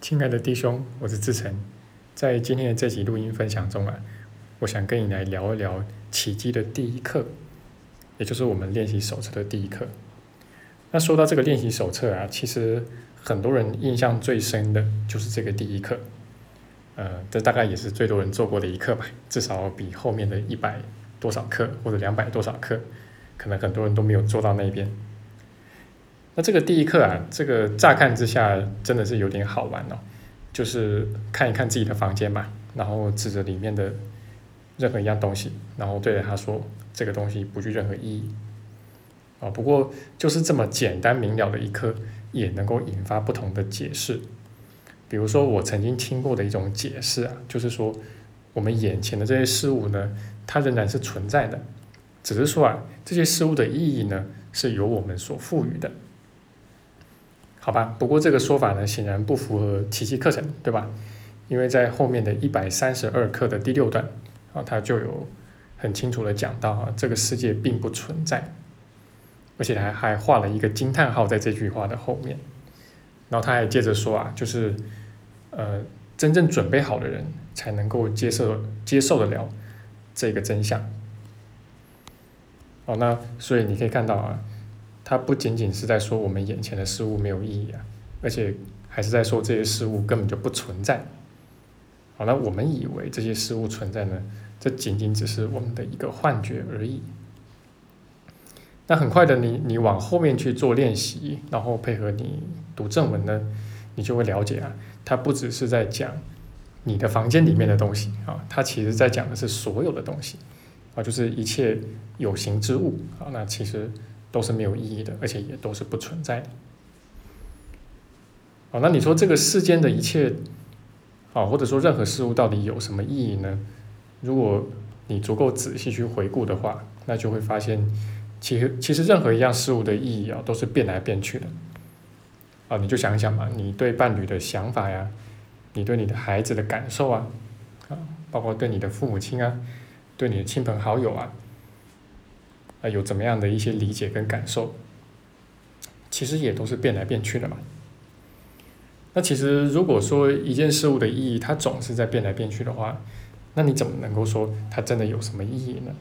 亲爱的弟兄，我是志成，在今天的这集录音分享中啊，我想跟你来聊一聊奇迹的第一课，也就是我们练习手册的第一课。那说到这个练习手册啊，其实很多人印象最深的就是这个第一课，呃，这大概也是最多人做过的一课吧，至少比后面的一百多少课或者两百多少课，可能很多人都没有做到那边。那这个第一课啊，这个乍看之下真的是有点好玩哦，就是看一看自己的房间嘛，然后指着里面的任何一样东西，然后对着他说这个东西不具任何意义。啊，不过就是这么简单明了的一课，也能够引发不同的解释。比如说我曾经听过的一种解释啊，就是说我们眼前的这些事物呢，它仍然是存在的，只是说啊，这些事物的意义呢，是由我们所赋予的。好吧，不过这个说法呢，显然不符合奇迹课程，对吧？因为在后面的一百三十二课的第六段啊，他就有很清楚的讲到啊，这个世界并不存在，而且还还画了一个惊叹号在这句话的后面。然后他还接着说啊，就是呃，真正准备好的人才能够接受接受得了这个真相。哦，那所以你可以看到啊。它不仅仅是在说我们眼前的事物没有意义啊，而且还是在说这些事物根本就不存在。好，那我们以为这些事物存在呢，这仅仅只是我们的一个幻觉而已。那很快的，你你往后面去做练习，然后配合你读正文呢，你就会了解啊，它不只是在讲你的房间里面的东西啊，它其实在讲的是所有的东西啊，就是一切有形之物啊，那其实。都是没有意义的，而且也都是不存在的。哦，那你说这个世间的一切，啊，或者说任何事物到底有什么意义呢？如果你足够仔细去回顾的话，那就会发现，其实其实任何一样事物的意义啊，都是变来变去的。啊，你就想一想嘛，你对伴侣的想法呀，你对你的孩子的感受啊，啊，包括对你的父母亲啊，对你的亲朋好友啊。啊，有怎么样的一些理解跟感受，其实也都是变来变去的嘛。那其实如果说一件事物的意义它总是在变来变去的话，那你怎么能够说它真的有什么意义呢？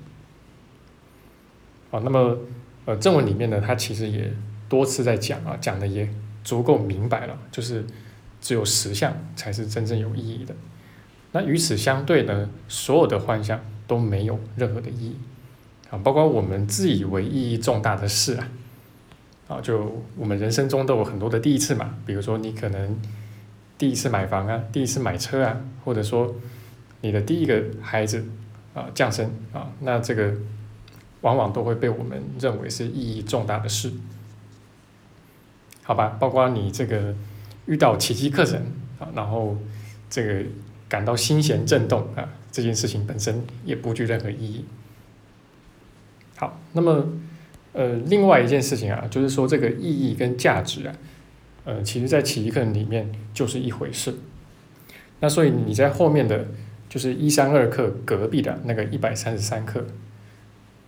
啊，那么呃正文里面呢，它其实也多次在讲啊，讲的也足够明白了，就是只有实相才是真正有意义的。那与此相对呢，所有的幻象都没有任何的意义。啊，包括我们自以为意义重大的事啊，啊，就我们人生中都有很多的第一次嘛。比如说，你可能第一次买房啊，第一次买车啊，或者说你的第一个孩子啊降生啊，那这个往往都会被我们认为是意义重大的事，好吧？包括你这个遇到奇迹课程啊，然后这个感到心弦震动啊，这件事情本身也不具任何意义。好，那么，呃，另外一件事情啊，就是说这个意义跟价值啊，呃，其实在奇迹课里面就是一回事。那所以你在后面的就是一三二课隔壁的那个一百三十三课，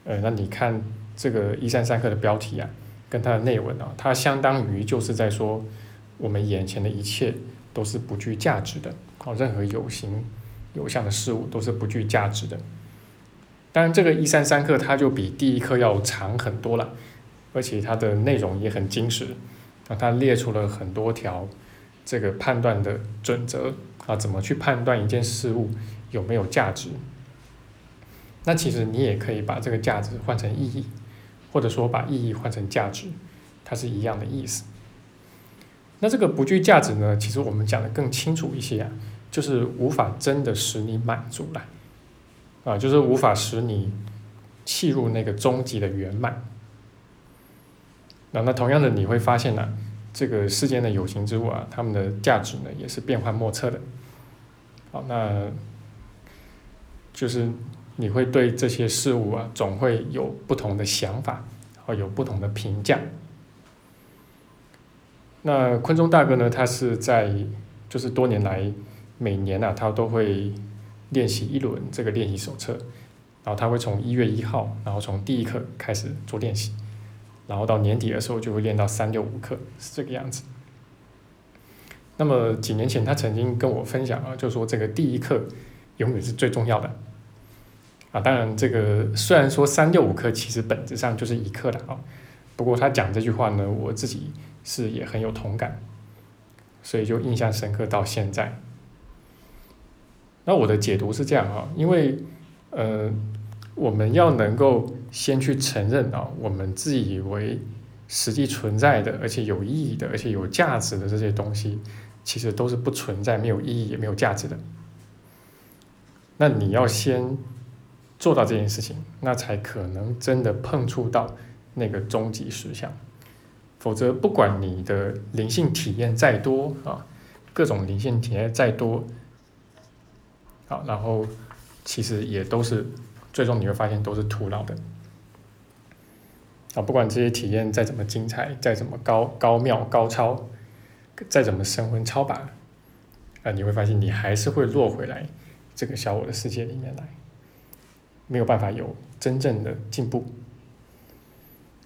呃，那你看这个一三三课的标题啊，跟它的内文啊，它相当于就是在说我们眼前的一切都是不具价值的，哦，任何有形有相的事物都是不具价值的。当然，这个一三三课它就比第一课要长很多了，而且它的内容也很精实，啊，它列出了很多条这个判断的准则啊，怎么去判断一件事物有没有价值？那其实你也可以把这个价值换成意义，或者说把意义换成价值，它是一样的意思。那这个不具价值呢？其实我们讲的更清楚一些啊，就是无法真的使你满足了。啊，就是无法使你契入那个终极的圆满。那那同样的，你会发现呢，这个世间的有形之物啊，它们的价值呢也是变幻莫测的。好，那就是你会对这些事物啊，总会有不同的想法，会有不同的评价。那昆中大哥呢，他是在就是多年来每年啊，他都会。练习一轮这个练习手册，然后他会从一月一号，然后从第一课开始做练习，然后到年底的时候就会练到三六五课，是这个样子。那么几年前他曾经跟我分享啊，就说这个第一课永远是最重要的。啊，当然这个虽然说三六五课其实本质上就是一课的啊，不过他讲这句话呢，我自己是也很有同感，所以就印象深刻到现在。那我的解读是这样啊，因为呃，我们要能够先去承认啊，我们自以为实际存在的，而且有意义的，而且有价值的这些东西，其实都是不存在、没有意义也没有价值的。那你要先。做到这件事情，那才可能真的碰触到那个终极实相。否则，不管你的灵性体验再多啊，各种灵性体验再多，好，然后其实也都是最终你会发现都是徒劳的。啊，不管这些体验再怎么精彩，再怎么高高妙高超，再怎么神魂超拔，啊，你会发现你还是会落回来这个小我的世界里面来。没有办法有真正的进步。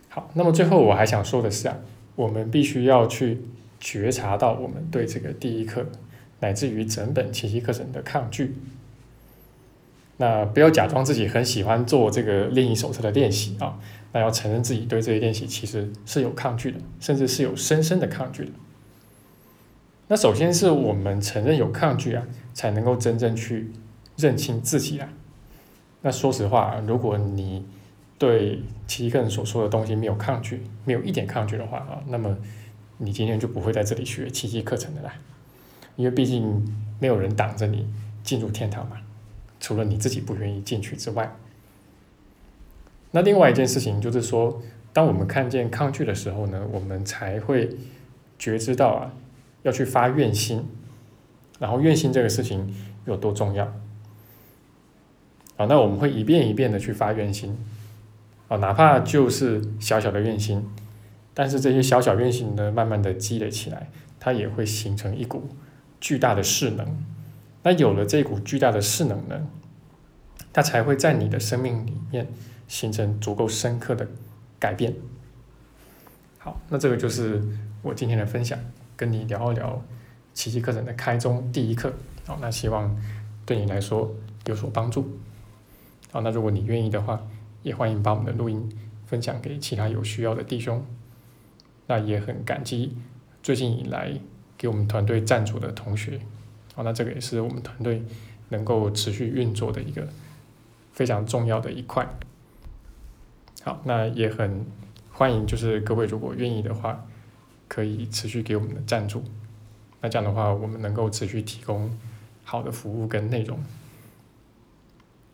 好，那么最后我还想说的是啊，我们必须要去觉察到我们对这个第一课乃至于整本奇迹课程的抗拒。那不要假装自己很喜欢做这个练习手册的练习啊，那要承认自己对这些练习其实是有抗拒的，甚至是有深深的抗拒的。那首先是我们承认有抗拒啊，才能够真正去认清自己啊。那说实话，如果你对奇迹课程所说的东西没有抗拒，没有一点抗拒的话啊，那么你今天就不会在这里学奇迹课程的啦。因为毕竟没有人挡着你进入天堂嘛，除了你自己不愿意进去之外。那另外一件事情就是说，当我们看见抗拒的时候呢，我们才会觉知到啊，要去发愿心，然后愿心这个事情有多重要。啊，那我们会一遍一遍的去发愿心，啊，哪怕就是小小的愿心，但是这些小小愿心呢，慢慢的积累起来，它也会形成一股巨大的势能。那有了这股巨大的势能呢，它才会在你的生命里面形成足够深刻的改变。好，那这个就是我今天的分享，跟你聊一聊奇迹课程的开宗第一课。好，那希望对你来说有所帮助。好，那如果你愿意的话，也欢迎把我们的录音分享给其他有需要的弟兄。那也很感激最近以来给我们团队赞助的同学。哦，那这个也是我们团队能够持续运作的一个非常重要的一块。好，那也很欢迎，就是各位如果愿意的话，可以持续给我们的赞助。那这样的话，我们能够持续提供好的服务跟内容。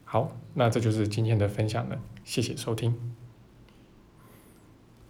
好，那这就是今天的分享了，谢谢收听。